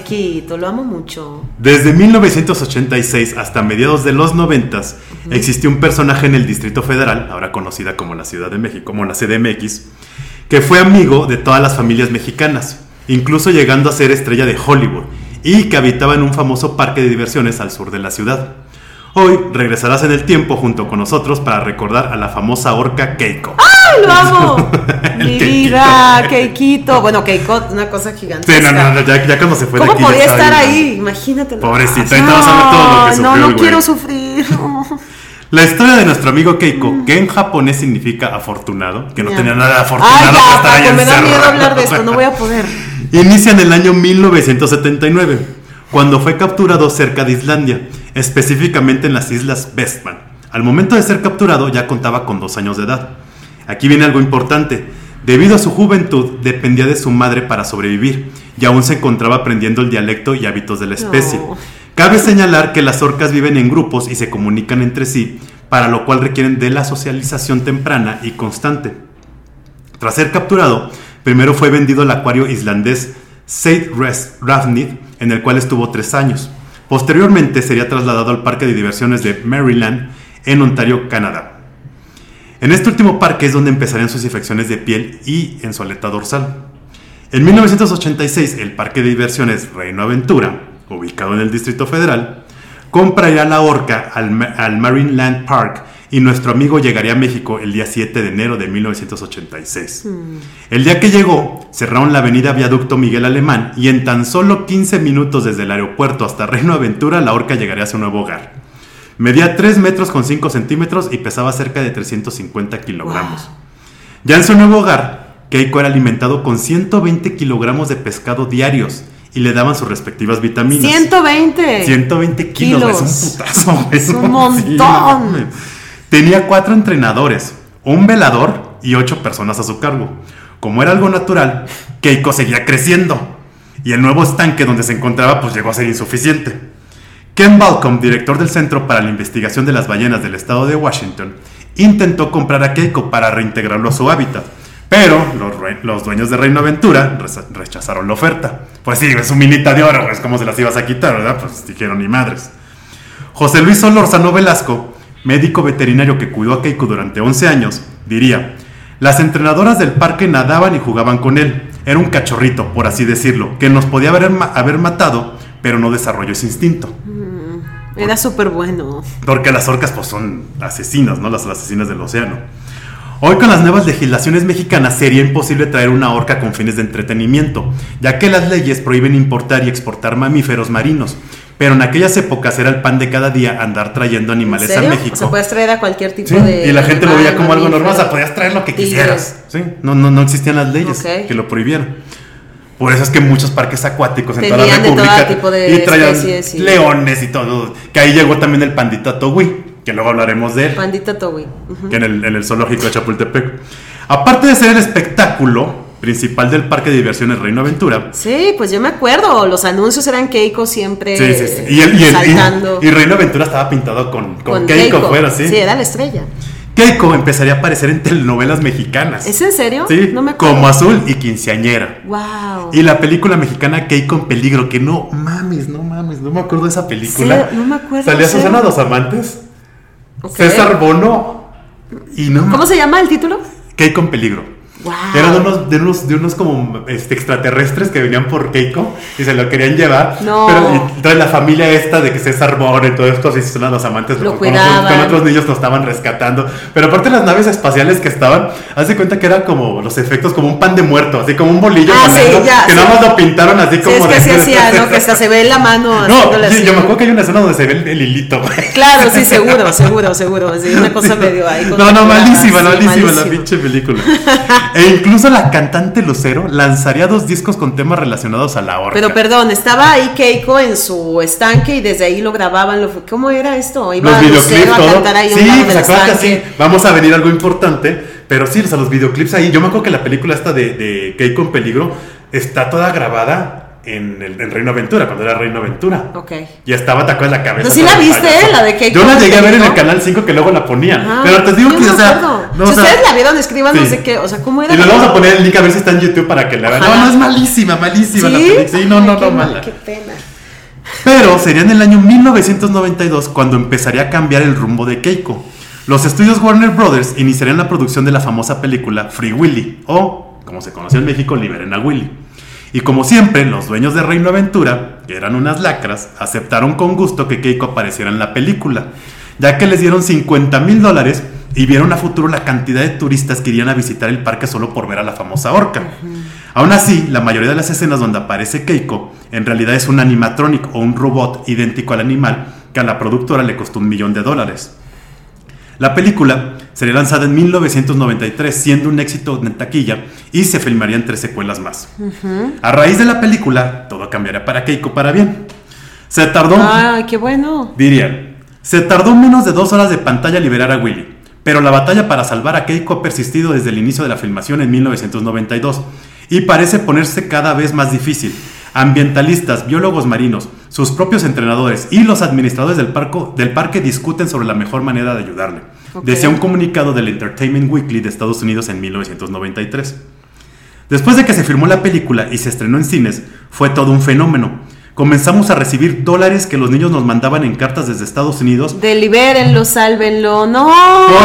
Keikito, lo amo mucho. Desde 1986 hasta mediados de los 90 existió un personaje en el Distrito Federal, ahora conocida como la Ciudad de México, como la CDMX, que fue amigo de todas las familias mexicanas, incluso llegando a ser estrella de Hollywood, y que habitaba en un famoso parque de diversiones al sur de la ciudad. Hoy regresarás en el tiempo junto con nosotros para recordar a la famosa orca Keiko. ¡Ay, lo amo! Mi Keikito. vida, Keikito. Bueno, Keiko, una cosa. Sí, no, no, no, ya, ya cuando se fue de ¿Cómo aquí ya podía estar bien. ahí? Imagínate. Pobrecita, ver todo lo que sufrió No, no quiero sufrir. no. La historia de nuestro amigo Keiko, que en japonés significa afortunado, que no Ya. tenía nada de Ay, afortunado ya, para estar ahí me da miedo hablar de esto, no voy a poder. Inicia en el año 1979, cuando fue capturado cerca de Islandia, específicamente en las islas Vestman. Al momento de ser capturado ya contaba con dos años de edad. Aquí viene algo importante. Debido a su juventud, dependía de su madre para sobrevivir y aún se encontraba aprendiendo el dialecto y hábitos de la especie. No. Cabe señalar que las orcas viven en grupos y se comunican entre sí, para lo cual requieren de la socialización temprana y constante. Tras ser capturado, primero fue vendido al acuario islandés Ravnid, en el cual estuvo tres años. Posteriormente sería trasladado al parque de diversiones de Maryland, en Ontario, Canadá. En este último parque es donde empezarían sus infecciones de piel y en su aleta dorsal. En 1986, el parque de diversiones Reino Aventura, ubicado en el Distrito Federal, compraría la orca al, al Marineland Park y nuestro amigo llegaría a México el día 7 de enero de 1986. El día que llegó, cerraron la avenida Viaducto Miguel Alemán y en tan solo 15 minutos desde el aeropuerto hasta Reino Aventura, la orca llegaría a su nuevo hogar. Medía 3 metros con 5 centímetros y pesaba cerca de 350 kilogramos. Ya en su nuevo hogar, Keiko era alimentado con 120 kilogramos de pescado diarios y le daban sus respectivas vitaminas. 120. 120 kilos, Kilos. es un putazo. Es un montón. Tenía cuatro entrenadores, un velador y ocho personas a su cargo. Como era algo natural, Keiko seguía creciendo. Y el nuevo estanque donde se encontraba pues llegó a ser insuficiente. Ken Balcom, director del Centro para la Investigación de las Ballenas del Estado de Washington, intentó comprar a Keiko para reintegrarlo a su hábitat. Pero los, dueños de Reino Aventura rechazaron la oferta. Pues sí, es un minita de oro, pues cómo se las ibas a quitar, ¿verdad? Pues dijeron ni madres. José Luis Solórzano Velasco, médico veterinario que cuidó a Keiko durante 11 años, diría, las entrenadoras del parque nadaban y jugaban con él. Era un cachorrito, por así decirlo, que nos podía haber, haber matado, pero no desarrolló ese instinto. Era súper bueno. Porque las orcas pues son asesinas, ¿no? Las asesinas del océano. Hoy con las nuevas legislaciones mexicanas sería imposible traer una orca con fines de entretenimiento, ya que las leyes prohíben importar y exportar mamíferos marinos. Pero en aquellas épocas era el pan de cada día andar trayendo ¿En animales a? México. O sea, traer a cualquier tipo Sí, de. y la gente lo veía como algo normal, o sea, podías traer lo que quisieras. ¿sí? No, no, no existían las leyes que lo prohibieran. Por eso es que muchos parques acuáticos en toda la Tenían de todo República tipo de y traían especies leones y todo. Que ahí llegó también el pandita Togui, que luego hablaremos de él, Pandita. Ujú. que en el, en el zoológico de Chapultepec. Aparte de ser el espectáculo principal del parque de diversiones Reino Aventura, Sí, pues yo me acuerdo. Los anuncios eran Keiko siempre Sí, sí, sí. Y, el, y, el- y- saltando. y Reino Aventura estaba pintado con, con, con Keiko, fuera, ¿sí? Sí, era la estrella. Keiko empezaría a aparecer en telenovelas mexicanas. ¿Es en serio? Sí, No me acuerdo. como azul y quinceañera. Wow. Y la película mexicana Keiko en peligro, que no mames, no mames, no me acuerdo de esa película. Sí, no me acuerdo, Salía sí. Susana Dos Amantes, Ok. César Bono y no ¿Cómo se llama el título? Keiko en peligro. Wow. Eran unos, de unos, de unos como este, extraterrestres que venían por Keiko y se lo querían llevar. No. Pero entonces la familia esta de que César Bono y todo esto, así son los amantes, Lo con, otros, con otros niños lo estaban rescatando. Pero aparte las naves espaciales que estaban, haz de cuenta que eran como los efectos, como un pan de muerto, así como un bolillo Ah, sí, ya, que sí. nada más lo pintaron así Sí, como es que de- así hacía, ¿no? Que hasta se ve la mano No, sí, así. yo me acuerdo que hay una escena donde se ve el, el hilito. Claro, sí, seguro, seguro, seguro. Sí, una cosa medio ahí. No, no, malísima, sí, malísima la pinche película. e incluso la cantante Lucero lanzaría dos discos con temas relacionados a la orca. Pero perdón, estaba ahí Keiko en su estanque y desde ahí lo grababan. Lo, ¿Cómo era esto? Iba los videoclips, a cantar ahí un sí, lado pues así, vamos a venir algo importante. Pero sí, o sea, los videoclips ahí. Yo me acuerdo que la película esta de, de Keiko en peligro está toda grabada en el en Reino Aventura, cuando era Reino Aventura. Ok. Y estaba tacada en la cabeza. ¿No sí la viste, payaso. la de Keiko Yo la llegué a ver en el canal 5 que luego la ponían. Ajá, pero te digo yo que, me o sea. No, si o sea, ustedes la vieron, escríbanos sí. de qué, o sea, cómo era. Y le vamos a poner el link a ver si está en YouTube para que la vean. No, no, es malísima, malísima la ¿Sí? película. Sí, no, no, no, mal, mala. Qué pena. Pero sería en el año 1992 cuando empezaría a cambiar el rumbo de Keiko. Los estudios Warner Brothers iniciarían la producción de la famosa película Free Willy, o, como se conoció en México, Liberen a Willy. Y como siempre, los dueños de Reino Aventura, que eran unas lacras, aceptaron con gusto que Keiko apareciera en la película, ya que les dieron 50 mil dólares y vieron a futuro la cantidad de turistas que irían a visitar el parque solo por ver a la famosa orca. Aún así, la mayoría de las escenas donde aparece Keiko en realidad es un animatronic o un robot idéntico al animal que a la productora le costó un millón de dólares. La película sería lanzada en 1993, siendo un éxito en taquilla y se filmarían tres secuelas más. A raíz de la película, todo cambiaría para Keiko para bien. Se tardó, Ay, qué bueno. dirían, se tardó menos de dos horas de pantalla liberar a Willy, pero la batalla para salvar a Keiko ha persistido desde el inicio de la filmación en 1992 y parece ponerse cada vez más difícil. Ambientalistas, biólogos marinos, sus propios entrenadores y los administradores del, parco- del parque discuten sobre la mejor manera de ayudarle, Ok. decía un comunicado del Entertainment Weekly de Estados Unidos en 1993. Después de que se filmó la película y se estrenó en cines, fue todo un fenómeno. Comenzamos a recibir dólares que los niños nos mandaban en cartas desde Estados Unidos Delibérenlo, sálvenlo. No.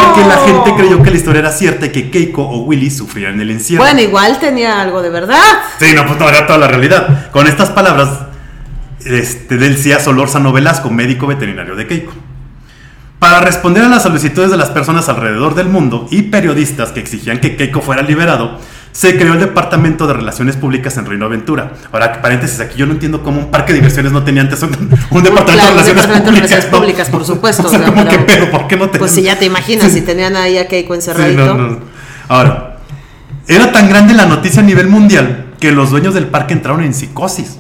porque la gente creyó que la historia era cierta y que Keiko o Willy sufrían el encierro. Bueno, igual tenía algo de verdad. Sí, no, pues no era toda la realidad. Con estas palabras este, del CIA Solórzano Velasco, médico veterinario de Keiko. Para responder a las solicitudes de las personas alrededor del mundo y periodistas que exigían que Keiko fuera liberado, se creó el Departamento de Relaciones Públicas en Reino Aventura. Ahora, paréntesis, aquí yo no entiendo cómo un parque de diversiones no tenía antes un, un Departamento Claro, de Relaciones Departamento de Públicas. Relaciones ¿no? Públicas, por supuesto. O. ¿cómo que Pero- pero? ¿Por qué no tenían? Pues si ya te imaginas, Sí. si tenían ahí a Keiko Sí, encerradito. no, no. Ahora, era tan grande la noticia a nivel mundial que los dueños del parque entraron en psicosis.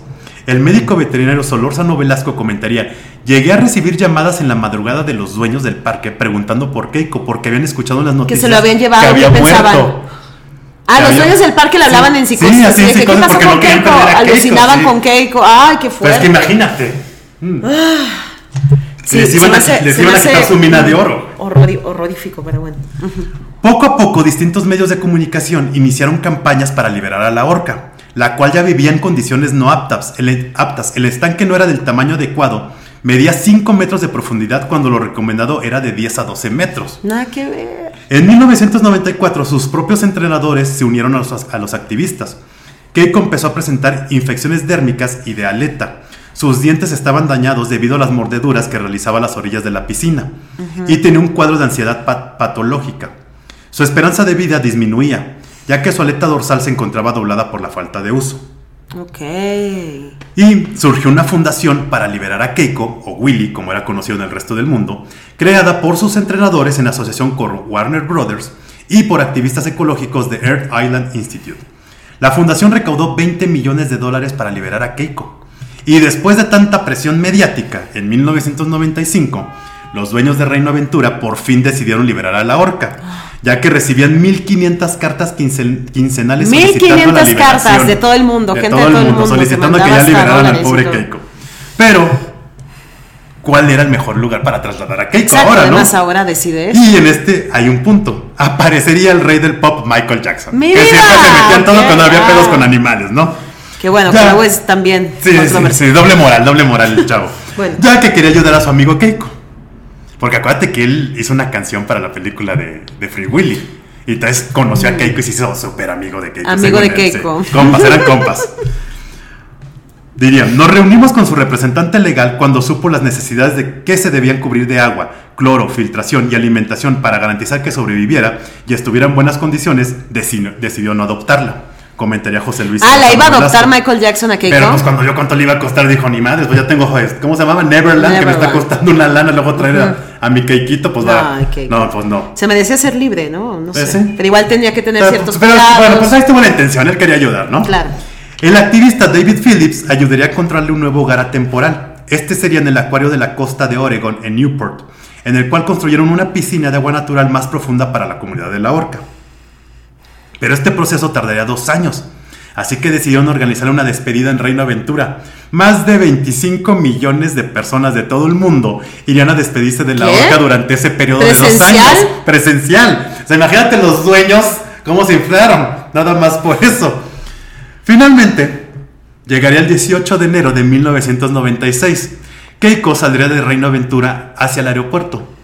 El médico veterinario Solórzano Velasco comentaría, llegué a recibir llamadas en la madrugada de los dueños del parque preguntando por Keiko, porque habían escuchado en las Que noticias se lo habían llevado, que había ¿qué pensaban? muerto. Ah, Que los había- dueños del parque le Sí, hablaban en sí, psicosis. así en que, ¿Qué pasó con Keiko? a Alucinaban sí. con Keiko. Ay, qué fuerte. es que imagínate. Mm. Sí, les iban a, hace- les iban a quitar su mina de oro. horrorífico, pero bueno. Poco a poco, distintos medios de comunicación iniciaron campañas para liberar a la orca, la cual ya vivía en condiciones no aptas. El, aptas. el estanque no era del tamaño adecuado, medía 5 metros de profundidad cuando lo recomendado era de 10 a 12 metros. Nada que ver. En 1994, sus propios entrenadores se unieron a los, a los activistas. Keiko empezó a presentar infecciones dérmicas y de aleta. Sus dientes estaban dañados debido a las mordeduras que realizaba a las orillas de la piscina. Y tenía un cuadro de ansiedad pat- patológica. Su esperanza de vida disminuía, ya que su aleta dorsal se encontraba doblada por la falta de uso. Ok. Y surgió una fundación para liberar a Keiko, o Willy, como era conocido en el resto del mundo, creada por sus entrenadores en asociación con Warner Brothers y por activistas ecológicos de Earth Island Institute. La fundación recaudó 20 millones de dólares para liberar a Keiko. Y después de tanta presión mediática, en 1995, los dueños de Reino Aventura por fin decidieron liberar a la orca, ya que recibían 1500 cartas quincen- quincenales solicitando la 1500 liberación. cartas de todo el mundo, De gente todo de todo el mundo, mundo, solicitando que ya liberaran al pobre. Keiko. Pero, ¿cuál era el mejor lugar para trasladar a Keiko Exacto, ahora, no? además ahora decide eso. Y en este hay un punto. Aparecería el rey del pop, Michael Jackson. ¡Mira! Que siempre se metía en todo cuando había pedos con animales, ¿no? Que bueno, Ya. que luego es también Sí, sí, sí, doble moral, doble moral el chavo. Bueno. Ya que quería ayudar a su amigo Keiko. Porque acuérdate que él hizo una canción para la película de, de Free Willy. Y entonces conoció a Keiko y se hizo súper amigo de Keiko. Mm. Amigo de él, sí. Keiko. Compas, eran compas. Dirían, nos reunimos con su representante legal cuando supo las necesidades de que se debían cubrir de agua, cloro, filtración y alimentación para garantizar que sobreviviera y estuviera en buenas condiciones, deci- decidió no adoptarla. Comentaría José Luis. Ah, la iba a Velasco. adoptar Michael Jackson a Keiko. Pero pues cuando yo cuánto le iba a costar, dijo, ni madre, pues ya tengo, ¿cómo se llamaba? Neverland, que me está costando una lana, luego traer a, a mi Keikito, pues va. Ay, Keiko. No, pues no. Se merecía ser libre, ¿no? No Pues sé. sí. Pero igual tenía que tener Pero, ciertos pero, cuidados. bueno, pues ahí estuvo la intención, él quería ayudar, ¿no? Claro. El activista David Phillips ayudaría a encontrarle un nuevo hogar atemporal. Este sería en el acuario de la costa de Oregon, en Newport, en el cual construyeron una piscina de agua natural más profunda para la comunidad de la orca. Pero este proceso tardaría dos años. Así que decidieron organizar una despedida en Reino Aventura. Más de 25 millones de personas de todo el mundo irían a despedirse de la ¿Qué? orca durante ese periodo de dos años. Presencial. O sea, imagínate los dueños cómo se inflaron. Nada más por eso. Finalmente, llegaría el 18 de enero de 1996. Keiko saldría de Reino Aventura hacia el aeropuerto.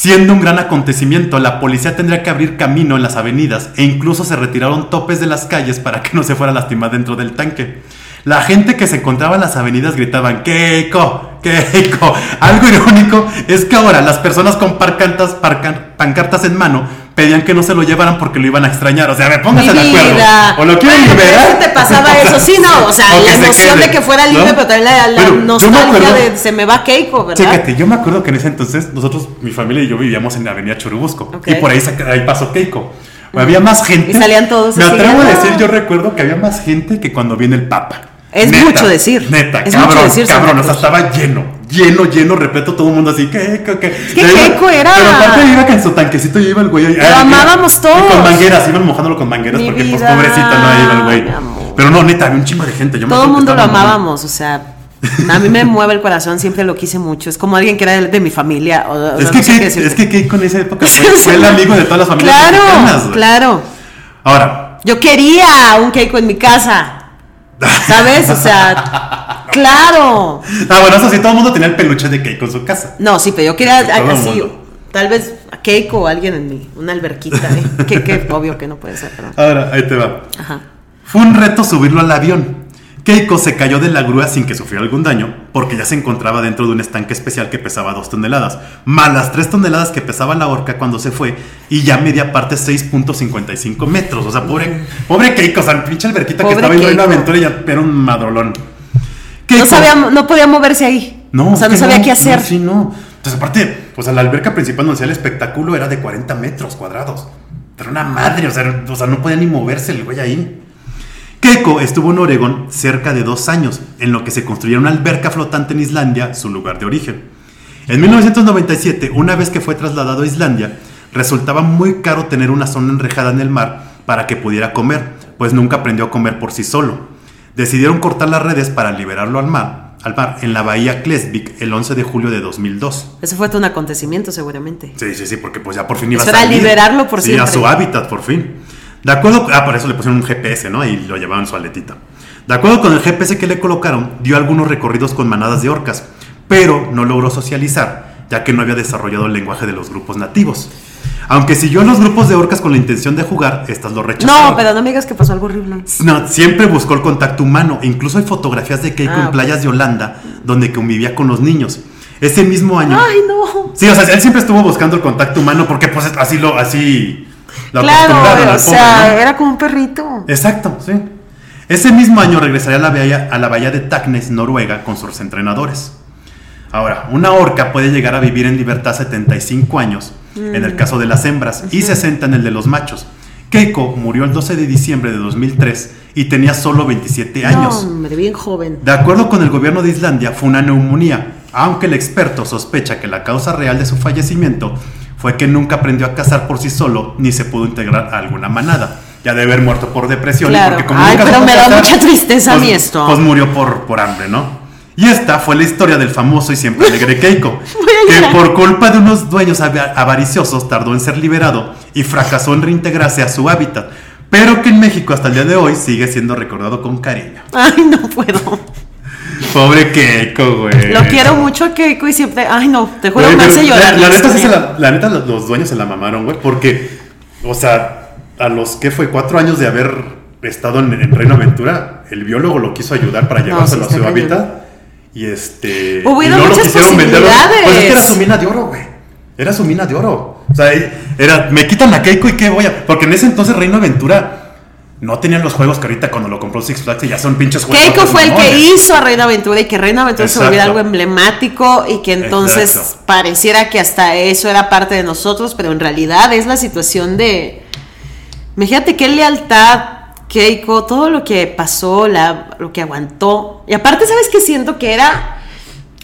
Siendo un gran acontecimiento, la policía tendría que abrir camino en las avenidas e incluso se retiraron topes de las calles para que no se fuera a lastimar dentro del tanque. La gente que se encontraba en las avenidas gritaban Keiko, Keiko. Algo irónico es que ahora las personas con parcantas, parcan- pancartas en mano pedían que no se lo llevaran porque lo iban a extrañar. O sea, me póngase de acuerdo. O lo quieren Bueno, liberar. te pasaba eso, sí, no, o sea, la se emoción de que fuera libre, ¿no? pero también la, la Pero nostalgia acuerdo- de se me va Keiko, ¿verdad? Chécate, yo me acuerdo que en ese entonces nosotros, mi familia y yo vivíamos en la avenida Churubusco. Y por ahí, pasó Keiko. Había más gente. Y salían todos Me así, atrevo a decir, yo recuerdo que había más gente que cuando viene el Papa. Es mucho decir. Neta, Es cabrón, mucho decir, cabrón. O sea, estaba lleno, lleno, lleno, repleto, todo el mundo así, que. Es que Keiko era- Pero aparte iba con su tanquecito iba el güey. Lo ah, amábamos y todos. Con mangueras, iban mojándolo con mangueras Mi porque, pues, pobrecito, no iba el güey. Pero no, neta, había un chingo de gente. Yo Todo el que mundo lo amábamos, o sea, a mí me mueve el corazón, siempre lo quise mucho. Es como alguien que era de, mi familia. o- Es que, no sé qué Keiko- decirte. es que en esa época fue, el amigo de todas las familias Claro, mexicanas, claro. Ahora, Yo quería un Keiko en mi casa. ¿Sabes? O sea, claro. ah, bueno, eso sí, todo el mundo tenía el peluche de Keiko en su casa. No, sí, pero yo quería el así, tal vez a Keiko o alguien en mi, una alberquita, ¿eh? que, que obvio que no puede ser, pero. Ahora, ahí te va. Ajá. Fue un reto subirlo al avión. Keiko se cayó de la grúa sin que sufriera algún daño, porque ya se encontraba dentro de un estanque especial que pesaba 2 toneladas, más las 3 toneladas que pesaba la horca cuando se fue, y ya media parte 6.55 metros. O sea, pobre, pobre Keiko, o sea, pinche alberquita Pobre que estaba en una Keiko. aventura y ya era un madrolón. No, Keiko- sabía, no podía moverse ahí. No, o sea, no sabía qué hacer. No, sí, no. Entonces, aparte, o sea, la alberca principal donde hacía el espectáculo era de 40 metros cuadrados. Era una madre, o sea, o sea, no podía ni moverse el güey ahí. Keiko estuvo en Oregón cerca de dos años, en lo que se construía una alberca flotante en Islandia, su lugar de origen. En 1997, una vez que fue trasladado a Islandia, resultaba muy caro tener una zona enrejada en el mar para que pudiera comer, pues nunca aprendió a comer por sí solo. Decidieron cortar las redes para liberarlo al mar, al mar en la bahía Klesvik el 11 de julio de 2002. Eso fue todo un acontecimiento, seguramente. Sí, sí, sí, porque pues ya por fin iba Eso a era salir. liberarlo por sí, siempre. a su hábitat, por fin. De acuerdo, ah, por eso le pusieron un GPS, ¿no? Y lo llevaban su aletita. De acuerdo con el GPS que le colocaron, dio algunos recorridos con manadas de orcas, pero no logró socializar, ya que no había desarrollado el lenguaje de los grupos nativos. Aunque siguió en los grupos de orcas con la intención de jugar, estas lo rechazaron. No, pero no me digas que pasó algo horrible. No, siempre buscó el contacto humano. Incluso hay fotografías de Keiko Ah, en playas de Holanda, donde convivía con los niños. Ese mismo año. Ay, no. Sí, o sea, él siempre estuvo buscando el contacto humano porque pues así lo, así Claro, o pobre, sea, ¿no? era como un perrito. Exacto, sí. Ese mismo año regresaría a la bahía, a la bahía de Tacnes, Noruega, con sus entrenadores. Ahora, una orca puede llegar a vivir en libertad 75 años, en el caso de las hembras, y 60 en el de los machos. Keiko murió el 12 de diciembre de 2003 y tenía solo 27 años. Hombre, bien joven. De acuerdo con el gobierno de Islandia, fue una neumonía, aunque el experto sospecha que la causa real de su fallecimiento fue que nunca aprendió a cazar por sí solo ni se pudo integrar a alguna manada. Ya de haber muerto por depresión. Claro. porque como Ay, nunca pero me da cazar, mucha tristeza a pues- mí esto. Pues murió por, por hambre, ¿no? Y esta fue la historia del famoso y siempre alegre Keiko, a que por culpa de unos dueños ava- avariciosos tardó en ser liberado y fracasó en reintegrarse a su hábitat, pero que en México hasta el día de hoy sigue siendo recordado con cariño. Ay, no puedo. Pobre Keiko, güey. Lo quiero mucho a Keiko y siempre. Ay, no, te juro me hace llorar. La, la neta, sí se historia. la, la neta, los, dueños se la mamaron, güey, porque, o sea, a los que fue cuatro años de haber estado en, en Reino Aventura, el biólogo lo quiso ayudar para llevárselo sí, a su hábitat y este. Hubo y no lo muchas quisieron vender. posibilidades. Pues es que era su mina de oro, güey. Era su mina de oro. O sea, era, me quitan la Keiko y qué voy a. Porque en ese entonces Reino Aventura no tenían los juegos que ahorita cuando lo compró Six Flags y ya son pinches juegos. Keiko fue el que hizo a Reina Aventura y que Reina Aventura se volviera algo emblemático y que entonces Exacto. pareciera que hasta eso era parte de nosotros, pero en realidad es la situación de. Imagínate qué lealtad, Keiko, todo lo que pasó, la, lo que aguantó. Y aparte, ¿sabes qué siento que era?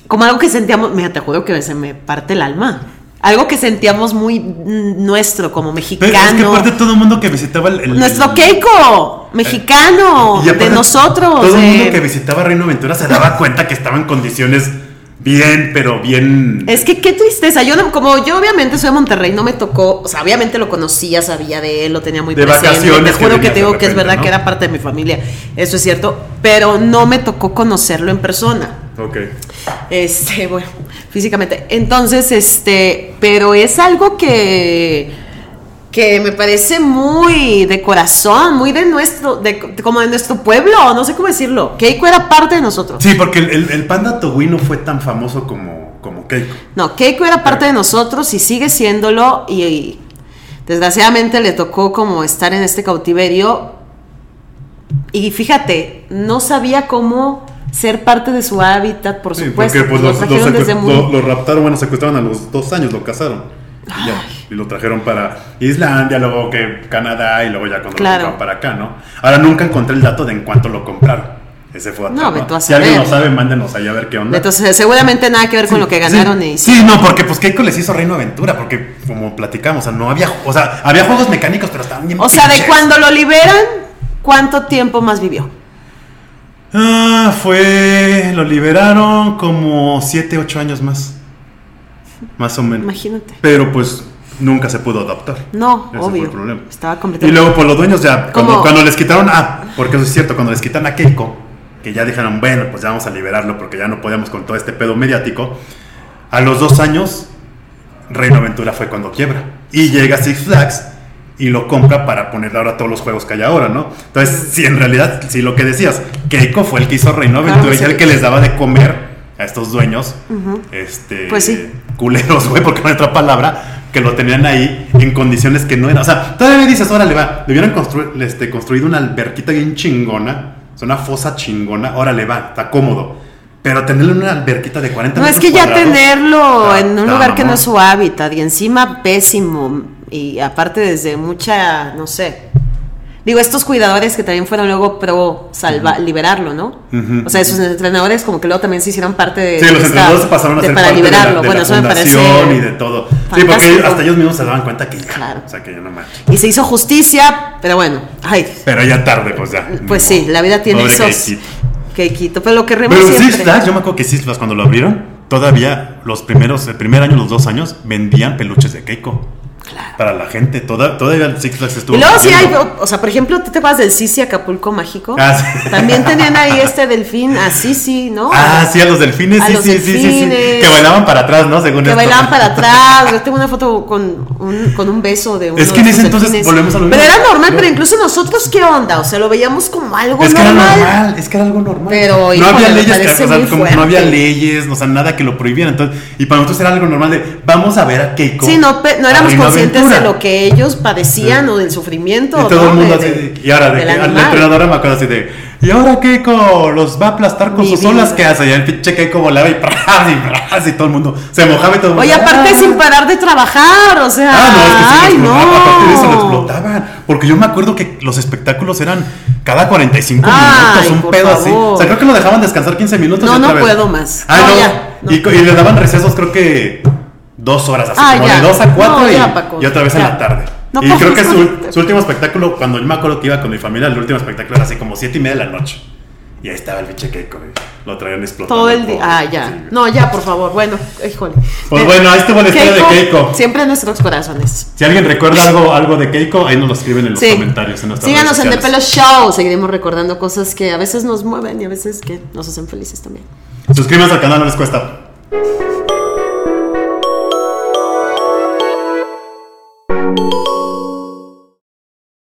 Como algo que sentíamos. Mira, te juro que se me parte el alma. Algo que sentíamos muy nuestro, como Pero mexicano. es que aparte todo el mundo que visitaba el. el- Nuestro Keiko. mexicano, Y aparte, de nosotros. Todo el mundo que visitaba Reino Aventura se daba cuenta que estaba en condiciones bien, pero bien. Es que qué tristeza. Yo, no- como yo obviamente soy de Monterrey, no me tocó. O sea, obviamente lo conocía, sabía de él, lo tenía muy De presente. vacaciones Te que juro que venías te digo de que es repente, verdad ¿no? que era parte de mi familia. Eso es cierto. Pero no me tocó conocerlo en persona. Ok. Este, bueno, físicamente. Entonces, este, pero es algo que que me parece muy de corazón, muy de nuestro, de, como de nuestro pueblo, no sé cómo decirlo. Keiko era parte de nosotros. Sí, porque el, el- el panda Togui no fue tan famoso como, como Keiko. No, Keiko era parte de nosotros y sigue siéndolo y, y desgraciadamente le tocó como estar en este cautiverio y fíjate, no sabía cómo ser parte de su hábitat, por Sí, supuesto. porque pues lo los, desde muy- lo, raptaron, bueno, secuestraron a los dos años, lo casaron. Y, ya, y lo trajeron para Islandia, luego que Canadá y luego ya cuando Claro. lo para acá, ¿no? Ahora nunca encontré el dato de en cuánto lo compraron. Ese fue No, a Si alguien lo sabe, mándenos ahí a ver qué onda. Entonces, seguramente nada que ver con lo que ganaron sí, y sí, no, porque pues Keiko les hizo Reino Aventura, porque como platicamos, o sea, no había, o sea, había juegos mecánicos, pero estaban bien O sea, de pinches. cuando lo liberan, ¿cuánto tiempo más vivió? Ah, fue, lo liberaron como 7, 8 años más. Más o menos. Imagínate. Pero pues nunca se pudo adaptar. No, Ese fue obvio. el problema. Estaba Y completamente. luego por los dueños ya, cuando, cuando les quitaron, ah, porque eso es cierto, cuando les quitaron a Keiko, que ya dijeron, bueno, pues ya vamos a liberarlo porque ya no podíamos con todo este pedo mediático, a los dos años, Reino Aventura fue cuando quiebra. Y llega Six Flags y lo compra para ponerle ahora todos los juegos que hay ahora, ¿no? Entonces, si en realidad, si lo que decías, Keiko fue el que hizo Reino Claro Aventura y sí. el que les daba de comer a estos dueños, este, Pues sí. culeros, güey, porque no hay otra palabra, que lo tenían ahí en condiciones que no eran. O sea, todavía me dices, órale, va, le hubieran constru- este, construido una alberquita bien chingona, o sea, una fosa chingona, órale, va, está cómodo. Pero tenerlo en una alberquita de 40 No, es que ya tenerlo está- en un lugar que no es su hábitat y encima pésimo y aparte desde mucha, no sé. Digo, estos cuidadores que también fueron luego pro salva, liberarlo, ¿no? O sea, esos entrenadores como que luego también se hicieron parte de... Sí, los esta- entrenadores pasaron a de- ser para parte de la- liberarlo. de bueno, la eso me parece... y de todo. Sí, porque hasta ellos mismos se daban cuenta que ya, Claro. o sea, que ya no manches. Y se hizo justicia, pero bueno, ay, Pero ya tarde, pues ya. pues sí, la vida tiene Pobre esos... Keikito. Keikito, pero lo que Pero siempre... Six Flags, yo me acuerdo que Six Flags cuando lo abrieron, todavía los primeros, el primer año, los dos años, vendían peluches de Keiko. Claro. Para la gente, toda, todavía el Six Flags estuvo. Y luego sí hay, o sea, por ejemplo, ¿tú te acuerdas del Sisi Acapulco Mágico? Ah, sí. También tenían ahí este delfín, así sí, ¿no? Ah, sí, a los delfines, A sí, los sí, sí, sí, sí. Que bailaban para atrás, ¿no? Según que esto. bailaban para atrás. Yo tengo una foto con un, con un beso de uno Es que en ese entonces delfines. volvemos a lo Pero mismo. era normal, pero incluso nosotros, ¿qué onda? O sea, lo veíamos como algo Es que era normal. normal, es que era algo normal. Pero, no había leyes, que, o sea, como no había leyes, o sea, nada que lo prohibieran. Entonces, y para nosotros era algo normal de vamos a ver a Keiko. Sí, no, no a éramos conscientes de lo que ellos padecían Sí. o del sufrimiento. Y todo ¿no? el mundo de- así. de- y ahora, de que, la entrenadora me acuerdo así de. ¿Y ahora Keiko los va a aplastar con Mi sus vida. olas? ¿Qué hace? Y el pinche Keiko volaba y ¡pras! y ¡pras! y todo el mundo se mojaba y todo el mundo. Oye, aparte ¡ah! sin parar de trabajar, o sea. Ah, no, es que sí ay. Aparte de eso lo explotaban. Porque yo me acuerdo que los espectáculos eran cada 45 Ay, minutos, un pedo así. O sea, creo que lo dejaban descansar 15 minutos. No, y otra no vez. puedo más. Ah, No, no. ya, no. Y, y le daban recesos, creo que dos horas, así Ah, como ya. de 2 a 4 No, y, ya, Paco, y otra vez en ya. la tarde. No, y creo que su, su último espectáculo, cuando yo me acuerdo que iba con mi familia, el último espectáculo era así como 7 y media de la noche. Y ahí estaba el biche Keiko. y Lo traían explotando. Todo el día. Ah, ya. Sí. No, ya, por favor. Bueno, híjole. Pues Eh, bueno, ahí estuvo la historia de Keiko. Siempre en nuestros corazones. Si alguien recuerda algo, algo de Keiko, ahí nos lo escriben en los Sí. comentarios. En Síganos en The. Pelo Show. Seguiremos recordando cosas que a veces nos mueven y a veces que nos hacen felices también. Suscríbanse al canal, no les cuesta.